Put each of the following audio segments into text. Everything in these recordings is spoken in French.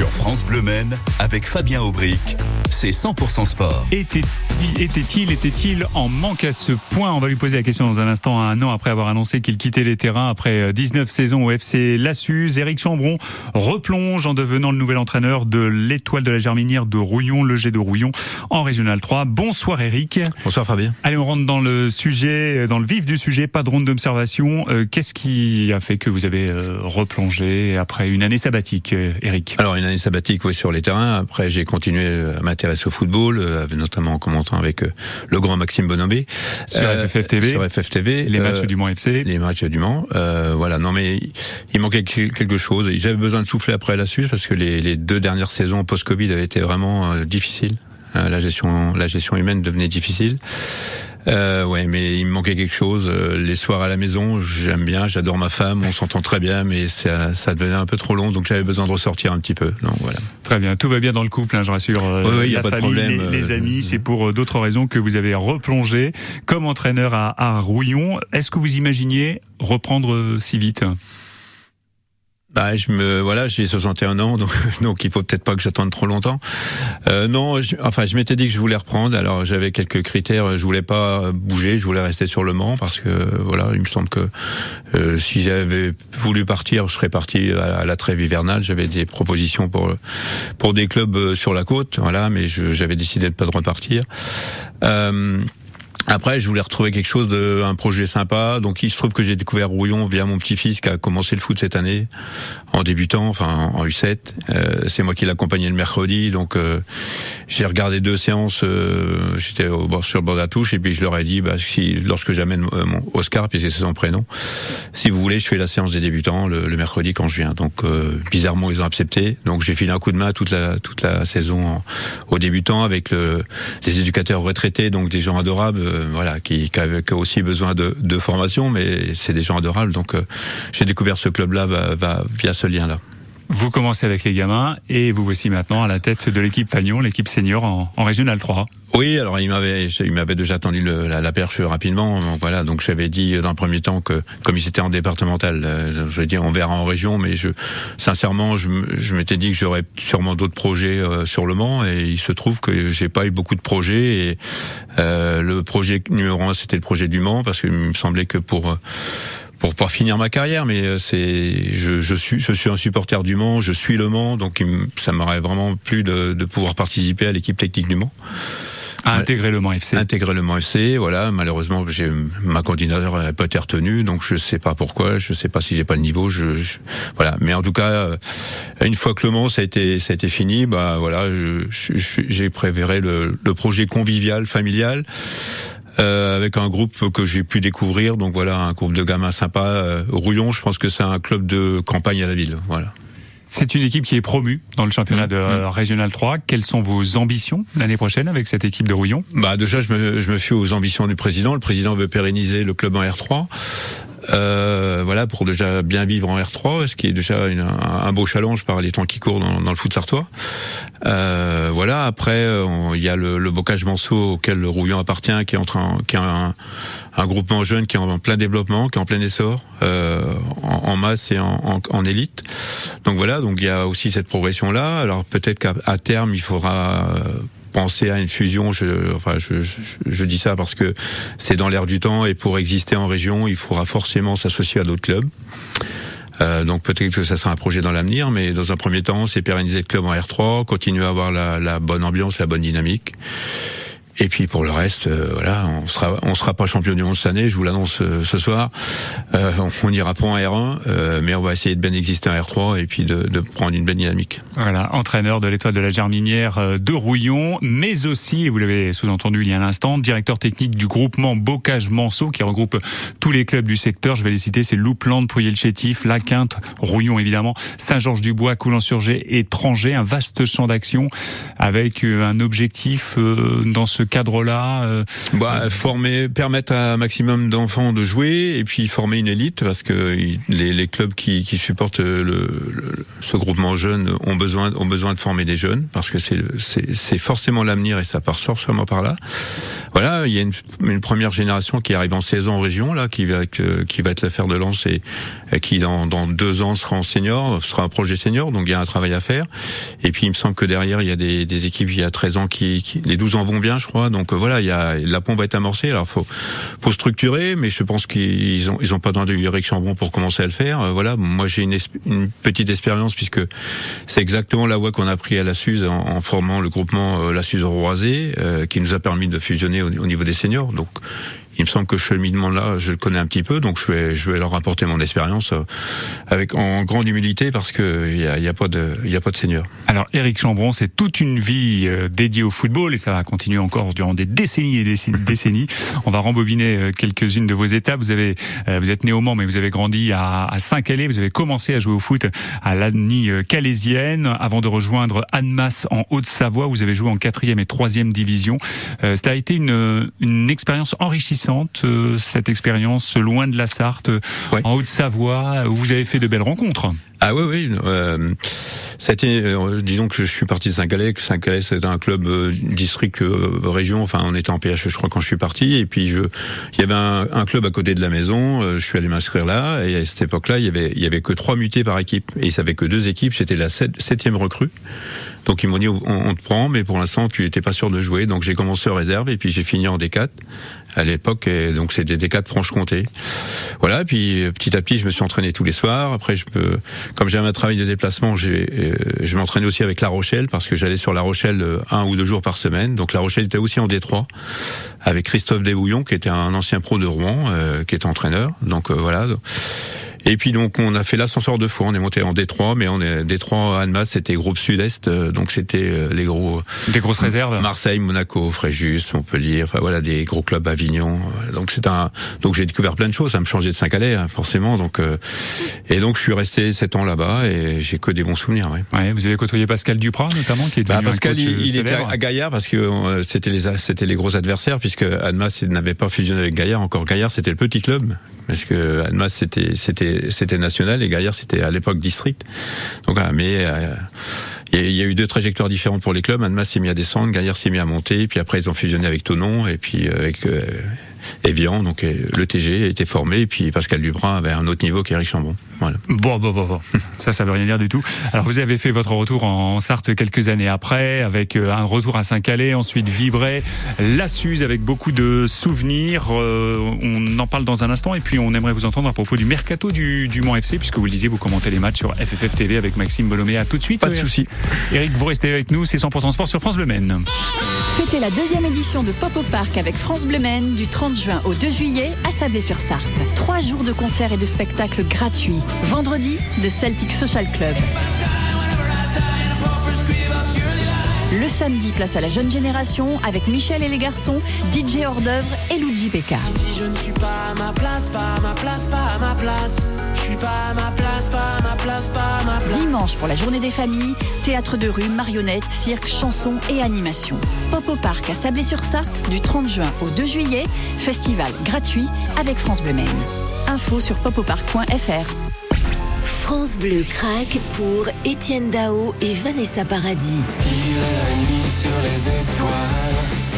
Sur France Bleu Men, avec Fabien Aubric, c'est 100% sport. Était-il était-il était-il en manque à ce point? On va lui poser la question dans un instant, un an après avoir annoncé qu'il quittait les terrains après 19 saisons au FC Lassus. Éric Chambron replonge en devenant le nouvel entraîneur de l'étoile de la Germinière de Rouillon, le G de Rouillon, en Régional 3. Bonsoir Éric. Bonsoir Fabien. Allez, on rentre dans le sujet, dans le vif du sujet, pas de ronde d'observation. Euh, qu'est-ce qui a fait que vous avez euh, replongé après une année sabbatique, Éric? Alors une année sabbatique, oui, sur les terrains. Après, j'ai continué à m'intéresser au football, euh, notamment en commentant avec euh, le grand Maxime Bonomé. Sur FFF TV. Sur FFF TV. Les matchs du Mans FC. Les matchs du Mans. voilà, non mais il manquait quelque chose. J'avais besoin de souffler après la Suisse parce que les, les deux dernières saisons post-Covid avaient été vraiment difficiles. la gestion, la gestion humaine devenait difficile. Euh, ouais, mais il me manquait quelque chose. Euh, les soirs à la maison, j'aime bien, j'adore ma femme, on s'entend très bien, mais ça, ça devenait un peu trop long, donc j'avais besoin de ressortir un petit peu. Donc voilà. Très bien, tout va bien dans le couple, hein, je rassure. Euh, oui, y a pas de problème. Les, les amis, c'est pour euh, d'autres raisons que vous avez replongé comme entraîneur à, à Rouillon. Est-ce que vous imaginiez reprendre si vite? Bah, je me voilà, j'ai 61 ans, donc donc il faut peut-être pas que j'attende trop longtemps. Euh, non, enfin, je m'étais dit que je voulais reprendre. Alors j'avais quelques critères. Je voulais pas bouger, je voulais rester sur le Mans parce que voilà, il me semble que euh, si j'avais voulu partir, je serais parti à, la trêve hivernale. J'avais des propositions pour pour des clubs euh, sur la côte, voilà, mais j'avais décidé de pas de repartir. Euh, après, je voulais retrouver quelque chose de un projet sympa. Donc, il se trouve que j'ai découvert Rouillon via mon petit-fils qui a commencé le foot cette année en débutant, enfin en U7. Euh, c'est moi qui l'accompagnais le mercredi, donc euh, j'ai regardé deux séances. Euh, J'étais sur le bord de la touche et puis je leur ai dit, bah, si lorsque j'amène euh, mon Oscar, puisque c'est son prénom, si vous voulez, je fais la séance des débutants le, le mercredi quand je viens. Donc, bizarrement, ils ont accepté. Donc, j'ai filé un coup de main toute la toute la saison aux débutants avec le, les éducateurs retraités, donc des gens adorables euh, voilà, qui, qui avait aussi besoin de, de formation, mais c'est des gens adorables. Donc euh, j'ai découvert ce club-là via ce lien-là. Vous commencez avec les gamins et vous voici maintenant à la tête de l'équipe Fagnon, l'équipe senior en, en Régional 3. Oui, alors il m'avait, il m'avait déjà tendu le, la, la, perche rapidement. Donc voilà, donc j'avais dit dans un premier temps que comme il était en départemental, euh, je dire on verra en région, mais je, sincèrement, je, je m'étais dit que j'aurais sûrement d'autres projets euh, sur le Mans, et il se trouve que j'ai pas eu beaucoup de projets. Et euh, le projet numéro un, c'était le projet du Mans, parce qu'il me semblait que pour pour pas finir ma carrière, mais euh, c'est je, je, suis je suis un supporter du Mans, je suis le Mans, donc ça m'aurait vraiment plu de, de pouvoir participer à l'équipe technique du Mans. À intégrer le Mans FC. Intégrer le Mans FC, voilà. Malheureusement, j'ai ma candidature n'a pas été retenue, donc je sais pas pourquoi. Je sais pas si j'ai pas le niveau. Je, voilà. Mais en tout cas, euh, une fois que le Mans ça a été ça a été fini, bah voilà, j'ai préféré le, le projet convivial, familial. Euh, avec un groupe que j'ai pu découvrir. Donc voilà, un groupe de gamins sympas. Euh, Rouillon, je pense que c'est un club de campagne à la ville. Voilà. C'est une équipe qui est promue dans le championnat de mmh. Régional 3. Quelles sont vos ambitions l'année prochaine avec cette équipe de Rouillon? Bah déjà, je me, je me fie aux ambitions du président. Le président veut pérenniser le club en R3. Euh, voilà, pour déjà bien vivre en R3, ce qui est déjà un, beau challenge par les temps qui courent dans, le foot sartois. Euh, voilà, après, il y a le, le bocage Manceau auquel le Rouillon appartient, qui est, en train, qui est un, un groupement jeune qui est en plein développement, qui est en plein essor, euh, en, masse et en, en, en, élite. Donc voilà, donc il y a aussi cette progression-là. Alors peut-être qu'à terme, il faudra penser à une fusion. Je, enfin, je, je, je dis ça parce que c'est dans l'air du temps et pour exister en région, il faudra forcément s'associer à d'autres clubs. Euh, donc peut-être que ça sera un projet dans l'avenir, mais dans un premier temps, c'est pérenniser le club en R3, continuer à avoir la, la bonne ambiance, la bonne dynamique. Et puis pour le reste, euh, voilà, on sera on sera pas champion du monde cette année, je vous l'annonce euh, ce soir. Euh, on ira pas en R1, euh, mais on va essayer de bien exister en R3 et puis de, de prendre une bonne dynamique. Voilà, entraîneur de l'étoile de la Germinière euh, de Rouillon, mais aussi, vous l'avez sous-entendu il y a un instant, directeur technique du groupement Bocage Manceau qui regroupe tous les clubs du secteur. Je vais les citer, c'est Loupland, Pouilly le Chétif, La Quinte, Rouillon évidemment, Saint-Georges-du-Bois, Coulant-sur-Gé, Étranger, un vaste champ d'action avec un objectif dans ce cadre-là euh, bah, Former, permettre à un maximum d'enfants de jouer et puis former une élite parce que les, les clubs qui, qui supportent le, le, ce groupement jeune ont besoin ont besoin de former des jeunes parce que c'est c'est forcément l'avenir et ça part forcément par là. Voilà, il y a une, une, première génération qui arrive en saison en région là, qui va qui va être l'affaire de lance et, qui dans, dans deux ans sera en senior, sera un projet senior, donc il y a un travail à faire. Et puis il me semble que derrière il y a des, des équipes il y a 13 ans qui, qui, les 12 ans vont bien, je Donc voilà, il y a la pompe va être amorcée. Alors faut faut structurer, mais je pense qu'ils ont ils ont pas de Eric Chambon pour commencer à le faire. Voilà, moi j'ai une, une petite expérience puisque c'est exactement la voie qu'on a pris à la Suze en, en formant le groupement euh, la Suze Roisé, euh, qui nous a permis de fusionner au, au niveau des seniors. Donc il me semble que ce cheminement-là, je le connais un petit peu, donc je vais, je vais leur apporter mon expérience euh, avec en grande humilité parce que il y a, y a, pas de, il y a pas de seigneur. Alors, Eric Chambron, c'est toute une vie euh, dédiée au football et ça va continuer encore durant des décennies et des décennies. On va rembobiner euh, quelques-unes de vos étapes. Vous avez, vous êtes né au Mans, mais vous avez grandi à, à Saint-Calais. Vous avez commencé à jouer au foot à l'Annie calaisienne avant de rejoindre Annemasse en Haute-Savoie. Vous avez joué en quatrième et troisième division. Euh, ça a été une, une expérience enrichissante euh, cette expérience loin de la Sarthe, euh, en Haute-Savoie, où vous avez fait de belles rencontres. Ah oui, oui. Euh, euh, disons que je suis parti de Saint-Calais, que Saint-Calais c'était un club district région. Enfin, on était en PH, je crois, quand je suis parti. Et puis, je, il y avait un, club à côté de la maison. je suis allé m'inscrire là. Et à cette époque-là, il y avait, il y avait que trois mutés par équipe. Et ils savaient que deux équipes. C'était la septième recrue. Donc ils m'ont dit on, te prend, mais pour l'instant tu n'étais pas sûr de jouer. Donc j'ai commencé en réserve et puis j'ai fini en D4 à l'époque. Donc c'était D4 Franche-Comté. Voilà. Puis petit à petit je me suis entraîné tous les soirs. Après je peux, comme j'avais un travail de déplacement, euh, je m'entraînais aussi avec La Rochelle parce que j'allais sur La Rochelle euh, un ou deux jours par semaine. Donc La Rochelle était aussi en D3 avec Christophe Desbouillon qui était un ancien pro de Rouen, euh, qui était entraîneur. Donc voilà. Et puis donc on a fait l'ascenseur deux fois, on est monté en Détroit, mais on est Détroit, Annemasse, c'était groupe Sud-Est, euh, donc c'était euh, les gros des grosses réserves. Marseille, Monaco, Fréjus, Montpellier, enfin voilà des gros clubs Avignon. Donc c'est un donc j'ai découvert plein de choses, ça me changeait de Saint-Calais hein, forcément. Donc euh, et donc je suis resté sept ans là-bas et j'ai que des bons souvenirs. Ouais. ouais. vous avez côtoyé Pascal Duprat notamment qui est devenu bah, Pascal, un coach il, était à Gaillard parce que c'était les c'était les gros adversaires puisque Annemasse n'avait pas fusionné avec Gaillard. Encore Gaillard c'était le petit club parce que Annemasse c'était c'était c'était national et Gaillard c'était à l'époque district. Donc mais euh, il y, a eu deux trajectoires différentes pour les clubs. Annemasse s'est mis à descendre, Gaillard s'est mis à monter, puis après ils ont fusionné avec Tonon et puis euh, avec euh, Evian, donc le TG a été formé, et puis Pascal Dubras avait un autre niveau qu'Éric Chambon. Voilà. Bon, bon, bon, bon. ça, ça veut rien dire du tout. Alors, vous avez fait votre retour en Sarthe quelques années après, avec euh, un retour à Saint-Calais, ensuite Vibray, la Suze, avec beaucoup de souvenirs. Euh, on en parle dans un instant, et puis on aimerait vous entendre à propos du mercato du, du Mans FC, puisque vous le disiez, vous commentez les matchs sur FFF TV avec Maxime Bolomé. À tout de suite. Pas de souci. Eric, vous restez avec nous, c'est 100% sport sur France Bleu Maine. Fêtez la deuxième édition de Pop au Parc avec France Bleu Maine du 30 juin au 2 juillet à Sablé-sur-Sarthe. Trois jours de concerts et de spectacles gratuits. Vendredi, de Celtic Social Club. Le samedi, place à la jeune génération avec Michel et les garçons, DJ hors d'œuvre et Luigi Becca. Je suis pas à ma place, pas à ma place, pas à ma place. Dimanche pour la journée des familles, théâtre de rue, marionnettes, cirque, chansons et animation. Pop au parc à Sablé-sur-Sarthe du 30 juin au 2 juillet, festival gratuit avec France Bleu Maine. Info sur popopark.fr. France Bleu craque pour Étienne Dao et Vanessa Paradis. la nuit sur les étoiles.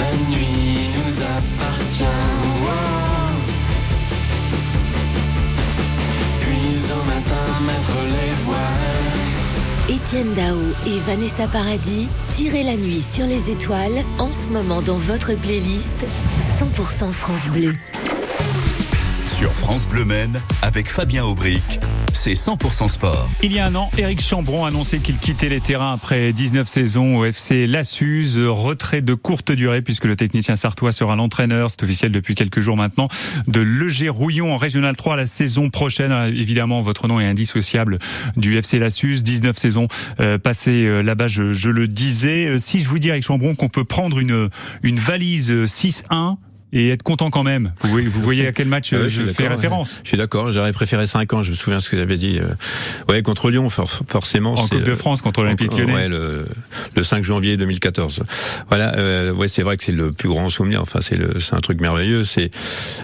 La nuit nous appartient. Puis au matin mettre les voiles. Étienne Dao et Vanessa Paradis, tirez la nuit sur les étoiles en ce moment dans votre playlist 100% France Bleu. Sur France Bleu Maine, avec Fabien Aubric, c'est 100% sport. Il y a un an, Eric Chambron a annoncé qu'il quittait les terrains après 19 saisons au FC Lassus. Retrait de courte durée puisque le technicien sartois sera l'entraîneur, c'est officiel depuis quelques jours maintenant, de Leger Rouillon en Régional 3 la saison prochaine. Évidemment, votre nom est indissociable du FC Lassus. 19 saisons euh, passées euh, là-bas, je, je, le disais. Euh, si je vous dis, Eric Chambron, qu'on peut prendre une, une valise 6-1 et être content quand même. Vous voyez, vous voyez à quel match Ouais, euh, je fais référence. Je suis d'accord. J'aurais préféré 5 ans. Je me souviens ce que j'avais dit. euh, Ouais, contre Lyon, for- forcément. En Coupe de France contre l'Olympique Lyonnais. Ouais, le, le 5 janvier 2014. Voilà. Euh, ouais, c'est vrai que c'est le plus grand souvenir. Enfin, c'est un truc merveilleux. C'est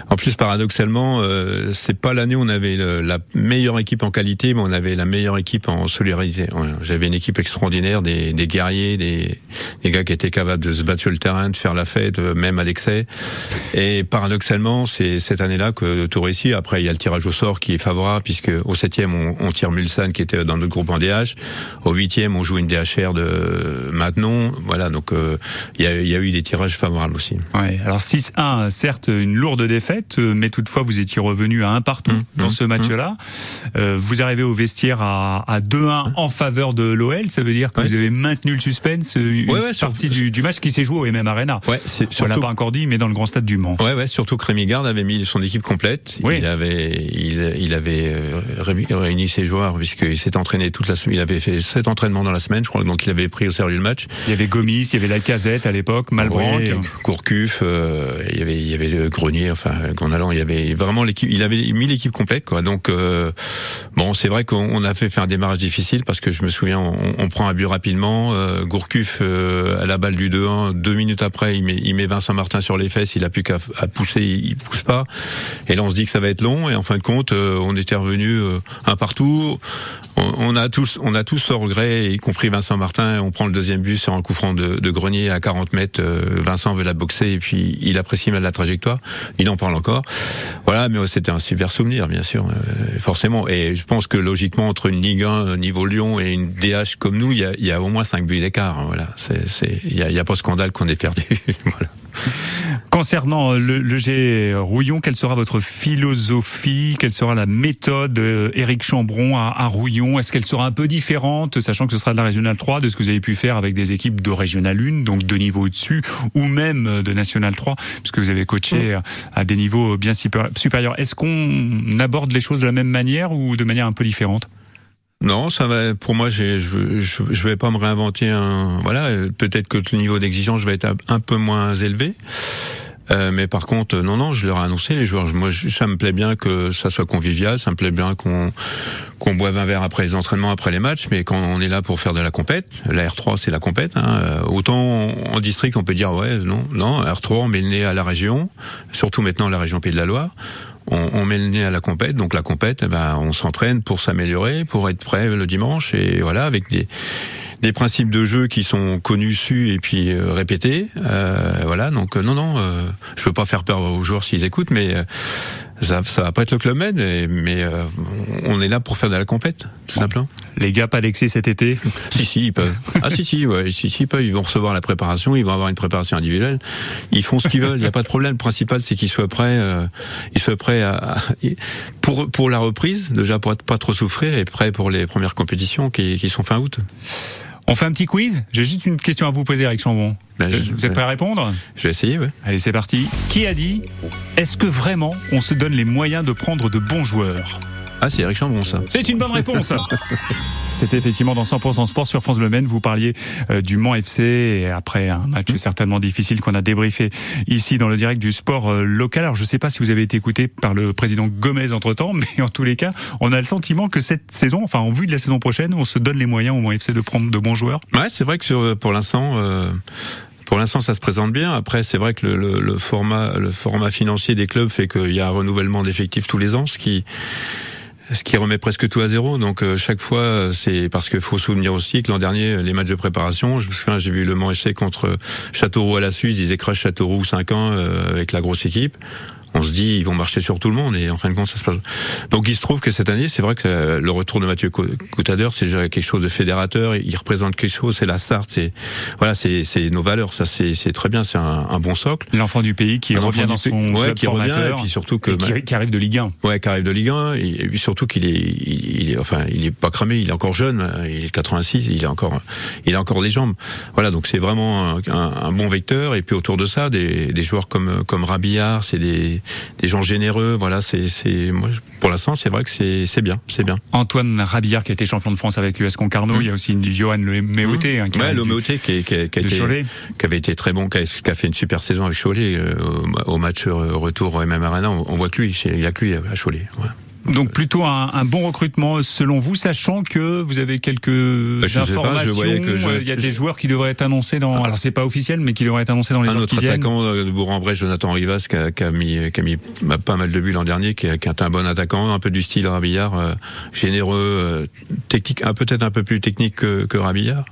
en plus paradoxalement, euh, c'est pas l'année où on avait le- la meilleure équipe en qualité, mais on avait la meilleure équipe en solidarité. Ouais, J'avais une équipe extraordinaire, des, des guerriers, des, des gars qui étaient capables de se battre sur le terrain, de faire la fête, euh, même à l'excès. Et paradoxalement, c'est cette année-là que tout réussit. Après, il y a le tirage au sort qui est favorable, puisque au septième, on, on tire Mulsanne, qui était dans notre groupe en DH. Au huitième, on joue une DHR de Maintenon. Voilà, donc euh, il y, a, il y a eu des tirages favorables aussi. Ouais, alors 6-1, certes une lourde défaite, euh, mais toutefois vous étiez revenu à un partout Mmh, dans mmh, ce match-là. Euh, vous arrivez au vestiaire à, à 2-1 en faveur de l'OL, ça veut dire que Ouais. vous avez maintenu le suspense, euh, une Ouais, ouais, sur- partie du, du match qui s'est joué au MM Arena. Ouais, c'est On l'a pas encore dit, mais dans le grand stade du Mans. Ouais, ouais, surtout que Rémi Garde avait mis son équipe complète. Oui. Il avait, il, il avait euh, réuni- ses joueurs puisqu'il s'est entraîné toute la semaine. Il avait fait sept entraînements dans la semaine, je crois. Donc il avait pris au sérieux le match. Il y avait Gomis, il y avait Lacazette à l'époque, Malbranc. Oui, Gourcuff, euh, il y avait, il y avait le Grenier, enfin Gondalan, il y avait vraiment l'équipe. Il avait mis l'équipe complète, quoi. Donc euh, bon, c'est vrai qu'on on a fait faire un démarrage difficile parce que je me souviens, on, on prend un but rapidement. Euh, Gourcuff euh, à la balle du 2-1, deux minutes après, il met, il met Vincent Martin sur les fesses. Il a plus qu'à pousser, il, pousse pas. Et là, on se dit que ça va être long. Et en fin de compte, euh, on était revenu euh, un partout. On, a tous, on a tous ce regret, y compris Vincent Martin. On prend le deuxième but sur un coup franc de, Grenier à 40 mètres. Euh, Vincent veut la boxer et puis il apprécie mal la trajectoire. Il en parle encore. Voilà, mais c'était un super souvenir, bien sûr, forcément. Et je pense que logiquement, entre une Ligue 1 euh, niveau Lyon et une DH comme nous, il y a, au moins 5 buts d'écart. hein, Voilà, il y a, a pas de scandale qu'on ait perdu. voilà. Concernant euh, le, le G Rouillon, quelle sera votre philosophie? Quelle sera la méthode euh, Éric Chambron à, à Rouillon? Est-ce qu'elle sera un peu différente, sachant que ce sera de la Régionale 3, de ce que vous avez pu faire avec des équipes de Régionale 1, donc deux niveaux au-dessus, ou même euh, de National 3, puisque vous avez coaché à, à des niveaux bien supéri- supérieurs? Est-ce qu'on aborde les choses de la même manière ou de manière un peu différente? Non, ça va. Pour moi, je, je, vais pas me réinventer un. Voilà, peut-être que le niveau d'exigence va être un, peu moins élevé. Euh, mais par contre, non, non, je leur ai annoncé les joueurs. Moi, ça me plaît bien que ça soit convivial, ça me plaît bien qu'on qu'on boive un verre après les entraînements, après les matchs. Mais quand on est là pour faire de la compète, la R3 c'est la compète. Hein, euh, autant en district on peut dire ouais, non, non, R3 on met le nez à la région, surtout maintenant la région Pays de la Loire. On, on met le nez à la compète, donc la compète, eh ben, on s'entraîne pour s'améliorer, pour être prêt le dimanche, et voilà, avec des, des principes de jeu qui sont connus, su et puis euh, répétés. Euh, voilà, donc euh, non, non, euh, je veux pas faire peur aux joueurs s'ils écoutent, mais ça, ça va pas être le club med, mais, mais, euh, on est là pour faire de la compète, tout simplement. Les gars, pas d'excès cet été? Si, si, ils peuvent. Ah, si, si, ouais, si, si, ils peuvent. Ils vont recevoir la préparation, ils vont avoir une préparation individuelle. Ils font ce qu'ils veulent. Il n'y a pas de problème. Le principal, c'est qu'ils soient prêts, euh, ils soient prêts à, à- pour, pour la reprise, déjà pour être pas trop souffrir et prêts pour les premières compétitions qui, qui sont fin août. On fait un petit quiz J'ai juste une question à vous poser, Eric Chambon. Ben, je- vous êtes prêt à répondre Je vais essayer, ouais. Allez, c'est parti. Qui a dit Est-ce que vraiment on se donne les moyens de prendre de bons joueurs? Ah, c'est Eric Chambon, ça. C'est une bonne réponse. C'était effectivement dans 100% Sport sur France Le Maine. Vous parliez euh, du Mans FC et après un match certainement difficile qu'on a débriefé ici dans le direct du sport euh, local. Alors je ne sais pas si vous avez été écouté par le président Gomez entre temps, mais en tous les cas, on a le sentiment que cette saison, enfin en vue de la saison prochaine, on se donne les moyens au Mans FC de prendre de bons joueurs. Ouais, c'est vrai que sur, pour l'instant, euh, pour l'instant, ça se présente bien. Après, c'est vrai que le, le, le format, le format financier des clubs fait qu'il y a un renouvellement d'effectifs tous les ans, ce qui ce qui remet presque tout à zéro. Donc euh, chaque fois, euh, c'est parce qu'il faut souvenir aussi que l'an dernier, les matchs de préparation, je me souviens, j'ai vu le Mans FC contre Châteauroux à la Suisse, ils écrasent Châteauroux 5 ans euh, avec la grosse équipe. On se dit, ils vont marcher sur tout le monde et en fin de compte, ça se passe. Donc il se trouve que cette année, c'est vrai que euh, le retour de Mathieu Co- Coutadeur, c'est déjà quelque chose de fédérateur. Il représente quelque chose, c'est la Sarthe, c'est voilà, c'est c'est nos valeurs. Ça, c'est c'est très bien, c'est un, un bon socle. L'enfant du pays qui Un revient dans pays. son Ouais, club qui revient, formateur et puis surtout que- qui, qui arrive de Ligue 1. Ouais, qui arrive de Ligue 1 et, et puis surtout qu'il est, il, il est, enfin, il est pas cramé, il est encore jeune, il est 86, il a encore, il a encore des jambes. Voilà, donc c'est vraiment un, un- un bon vecteur. Et puis autour de ça, des, des joueurs comme comme Rabillard, c'est des, des gens généreux. Voilà, c'est, c'est, moi, pour l'instant, c'est vrai que c'est, c'est bien, c'est bien. Antoine Rabillard qui a été champion de France avec l'US Concarneau. Mmh. Il y a aussi Johan Le Méoté. Hein, qui Ouais, a- Loméoté qui, est- qui, a- qui a de été- Cholet. qui avait été très bon, qui a, qui a fait une super saison avec Cholet euh, au, au match euh, retour au MM Arena. On, on voit que lui, il y a que lui à Cholet. Donc plutôt un, un bon recrutement selon vous, sachant que vous avez quelques Bah, pas, informations. voyais que je- euh, Il y a des joueurs qui devraient être annoncés dans. Alors c'est pas officiel, mais qui devraient être annoncés dans les Un jours autre qui viennent. attaquant euh, de Bourg-en-Bresse, Jonathan Rivas, qui a, qui a mis, qui a mis pas mal de buts l'an dernier, qui, a- qui est un bon attaquant, un peu du style Rabillard, euh, généreux, euh, technique, peut-être un peu plus technique que, que Rabillard,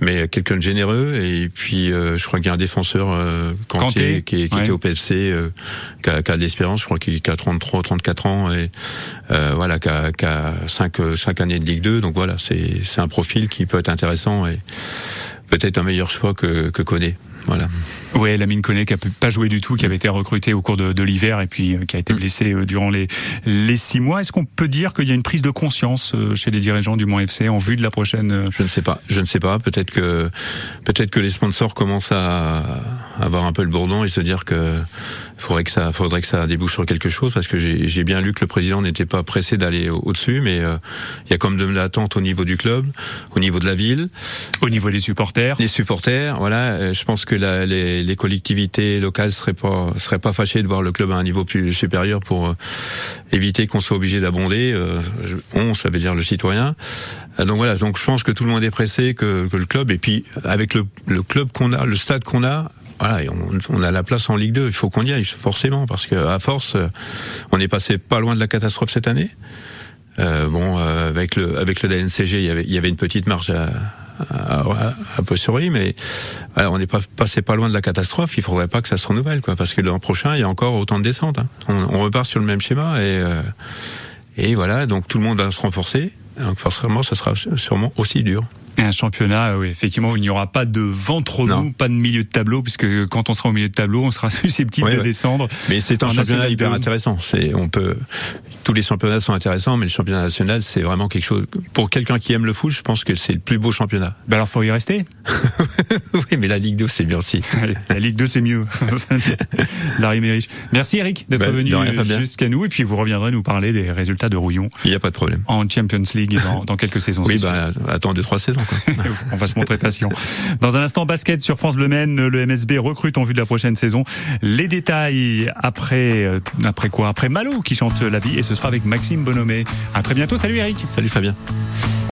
mais quelqu'un de généreux. Et puis, euh, je crois qu'il y a un défenseur euh, Kanté, Kanté, qui, qui ouais. était au PFC, euh, qui, a, qui a de l'espérance. Je crois qu'il qui a 33, 34 ans et euh, voilà, qui a, 5, cinq années de Ligue 2. Donc voilà, c'est c'est un profil qui peut être intéressant et peut-être un meilleur choix que, que Koné. Voilà. Ouais, Lamine Koné qui a pas joué du tout, qui avait été recruté au cours de, de l'hiver et puis euh, qui a été blessé euh, durant les les six mois. Est-ce qu'on peut dire qu'il y a une prise de conscience euh, chez les dirigeants du Mont FC en vue de la prochaine Je ne sais pas. Je ne sais pas. Peut-être que peut-être que les sponsors commencent à avoir un peu le bourdon et se dire que faudrait que ça faudrait que ça débouche sur quelque chose parce que j'ai bien lu que le président n'était pas pressé d'aller au- au-dessus, mais euh, il y a comme de l'attente au niveau du club, au niveau de la ville, au niveau des supporters les supporters. Voilà. Euh, Je pense que la- les, les collectivités locales seraient pas seraient pas fâchées de voir le club à un niveau plus supérieur pour euh, éviter qu'on soit obligé d'abonder. Euh, on, ça veut dire le citoyen. Donc voilà, donc je pense que tout le monde est pressé que, que le club, et puis avec le, le club qu'on a, le stade qu'on a, voilà, on, a la place en Ligue 2, il faut qu'on y aille forcément, parce que à force, euh, on est passé pas loin de la catastrophe cette année. Euh, bon, euh, avec le avec le DNCG, il y avait une petite marge à à, à, mais on n'est pas passé pas loin de la catastrophe. Il faudrait pas que ça se renouvelle, quoi, parce que l'an prochain, il y a encore autant de descentes. hein. On, on repart sur le même schéma et euh, et voilà, donc tout le monde va se renforcer. Donc forcément, ça sera sûrement aussi dur. Et un championnat, euh, oui, effectivement, où il n'y aura pas de ventre nous, pas de milieu de tableau, puisque quand on sera au milieu de tableau, on sera susceptible Ouais, de ouais. descendre. Mais c'est un championnat hyper 2. intéressant. C'est, on peut, tous les championnats sont intéressants, mais le championnat national, c'est vraiment quelque chose. Pour quelqu'un qui aime le foot, je pense que c'est le plus beau championnat. Ben alors, faut y rester. oui, mais la Ligue 2, c'est bien aussi. La Ligue 2, c'est mieux. Larry Mérich. Merci Eric d'être Ben, venu jusqu'à nous, et puis vous reviendrez nous parler des résultats de Rouillon Il n'y a pas de problème. en Champions League dans, dans quelques saisons. Oui, bah, attends deux, trois saisons, quoi. On va se montrer patient. Dans un instant, basket sur France Bleu Maine, le MSB recrute en vue de la prochaine saison. Les détails après, euh, après quoi? Après Malo qui chante la vie et ce sera avec Maxime Bonhomé. À très bientôt. Salut Eric. Salut Fabien.